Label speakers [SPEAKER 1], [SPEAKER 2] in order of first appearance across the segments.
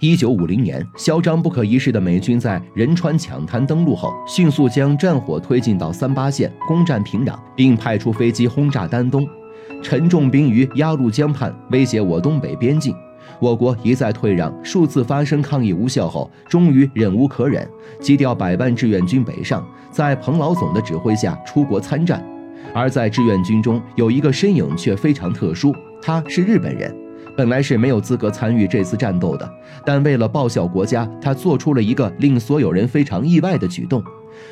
[SPEAKER 1] 一九五零年，嚣张不可一世的美军在仁川抢滩登陆后，迅速将战火推进到三八线，攻占平壤，并派出飞机轰炸丹东，陈重兵于鸭绿江畔，威胁我东北边境。我国一再退让，数次发生抗议无效后，终于忍无可忍，急调百万志愿军北上，在彭老总的指挥下出国参战。而在志愿军中，有一个身影却非常特殊，他是日本人。本来是没有资格参与这次战斗的，但为了报效国家，他做出了一个令所有人非常意外的举动。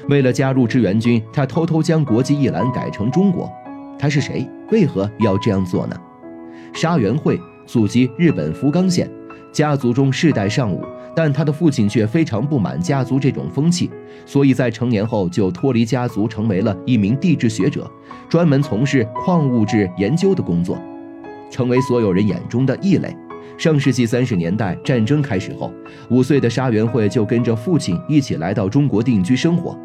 [SPEAKER 1] 为了加入志愿军，他偷偷将国际一栏改成中国。他是谁？为何要这样做呢？沙元惠，祖籍日本福冈县，家族中世代尚武，但他的父亲却非常不满家族这种风气，所以在成年后就脱离家族，成为了一名地质学者，专门从事矿物质研究的工作。成为所有人眼中的异类。上世纪三十年代战争开始后，五岁的沙元惠就跟着父亲一起来到中国定居生活。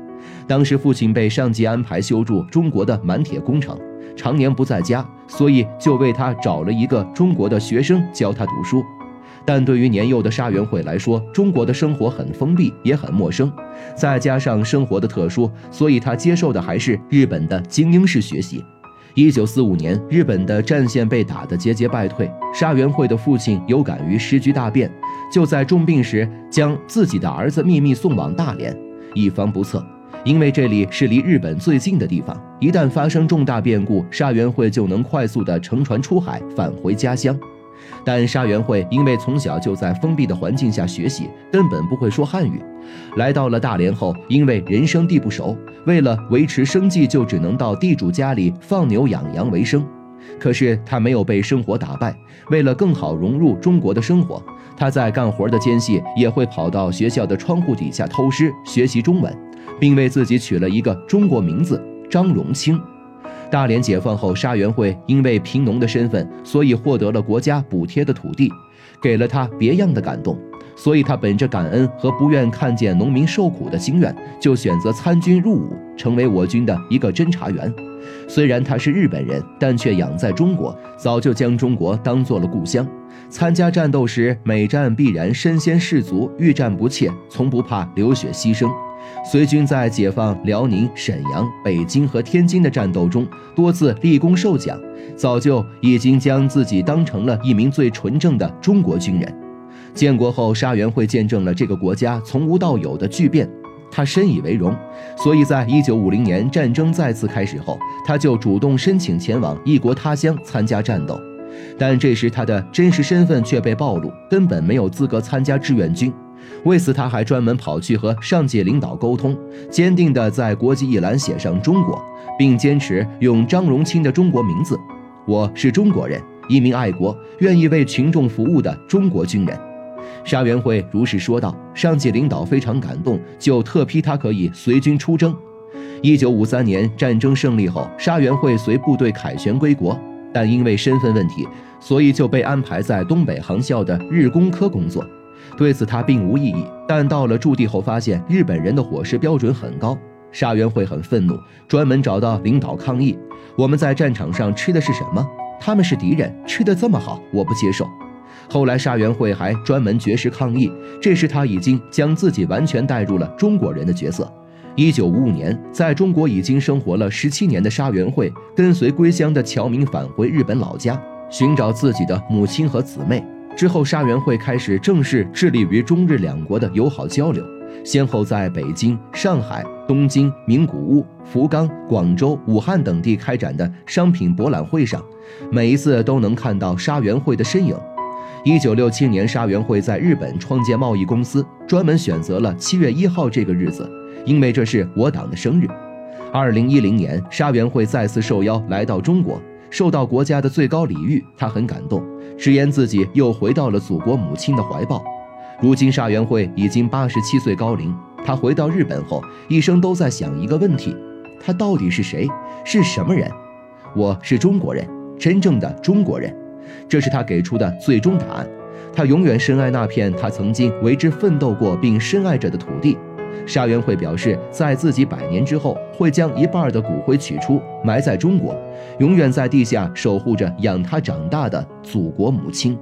[SPEAKER 1] 当时父亲被上级安排修筑中国的满铁工程，常年不在家，所以就为他找了一个中国的学生教他读书。但对于年幼的沙元惠来说，中国的生活很封闭，也很陌生，再加上生活的特殊，所以他接受的还是日本的精英式学习。一九四五年，日本的战线被打得节节败退。沙元惠的父亲有感于时局大变，就在重病时将自己的儿子秘密送往大连，以防不测。因为这里是离日本最近的地方，一旦发生重大变故，沙元惠就能快速的乘船出海，返回家乡。但沙元惠因为从小就在封闭的环境下学习，根本不会说汉语。来到了大连后，因为人生地不熟，为了维持生计，就只能到地主家里放牛养羊为生。可是他没有被生活打败，为了更好融入中国的生活，他在干活的间隙也会跑到学校的窗户底下偷师学习中文，并为自己取了一个中国名字张荣清。大连解放后，沙元会因为贫农的身份，所以获得了国家补贴的土地，给了他别样的感动。所以他本着感恩和不愿看见农民受苦的心愿，就选择参军入伍，成为我军的一个侦察员。虽然他是日本人，但却养在中国，早就将中国当做了故乡。参加战斗时，每战必然身先士卒，遇战不怯，从不怕流血牺牲。随军在解放辽宁、沈阳、北京和天津的战斗中多次立功受奖，早就已经将自己当成了一名最纯正的中国军人。建国后，沙元会见证了这个国家从无到有的巨变，他深以为荣。所以在一九五零年战争再次开始后，他就主动申请前往异国他乡参加战斗。但这时他的真实身份却被暴露，根本没有资格参加志愿军。为此，他还专门跑去和上级领导沟通，坚定地在国际一栏写上“中国”，并坚持用张荣清的中国名字。我是中国人，一名爱国、愿意为群众服务的中国军人。沙元惠如是说道。上级领导非常感动，就特批他可以随军出征。一九五三年战争胜利后，沙元惠随部队凯旋归国，但因为身份问题，所以就被安排在东北航校的日工科工作。对此他并无异议，但到了驻地后发现日本人的伙食标准很高，沙元惠很愤怒，专门找到领导抗议：“我们在战场上吃的是什么？他们是敌人，吃的这么好，我不接受。”后来沙元惠还专门绝食抗议，这时他已经将自己完全带入了中国人的角色。一九五五年，在中国已经生活了十七年的沙元惠，跟随归乡的侨民返回日本老家，寻找自己的母亲和姊妹。之后，沙元会开始正式致力于中日两国的友好交流，先后在北京、上海、东京、名古屋、福冈、广州、武汉等地开展的商品博览会上，每一次都能看到沙元会的身影。一九六七年，沙元会在日本创建贸易公司，专门选择了七月一号这个日子，因为这是我党的生日。二零一零年，沙元会再次受邀来到中国。受到国家的最高礼遇，他很感动，直言自己又回到了祖国母亲的怀抱。如今沙元惠已经八十七岁高龄，他回到日本后，一生都在想一个问题：他到底是谁？是什么人？我是中国人，真正的中国人，这是他给出的最终答案。他永远深爱那片他曾经为之奋斗过并深爱着的土地。沙元惠表示，在自己百年之后，会将一半的骨灰取出，埋在中国，永远在地下守护着养他长大的祖国母亲。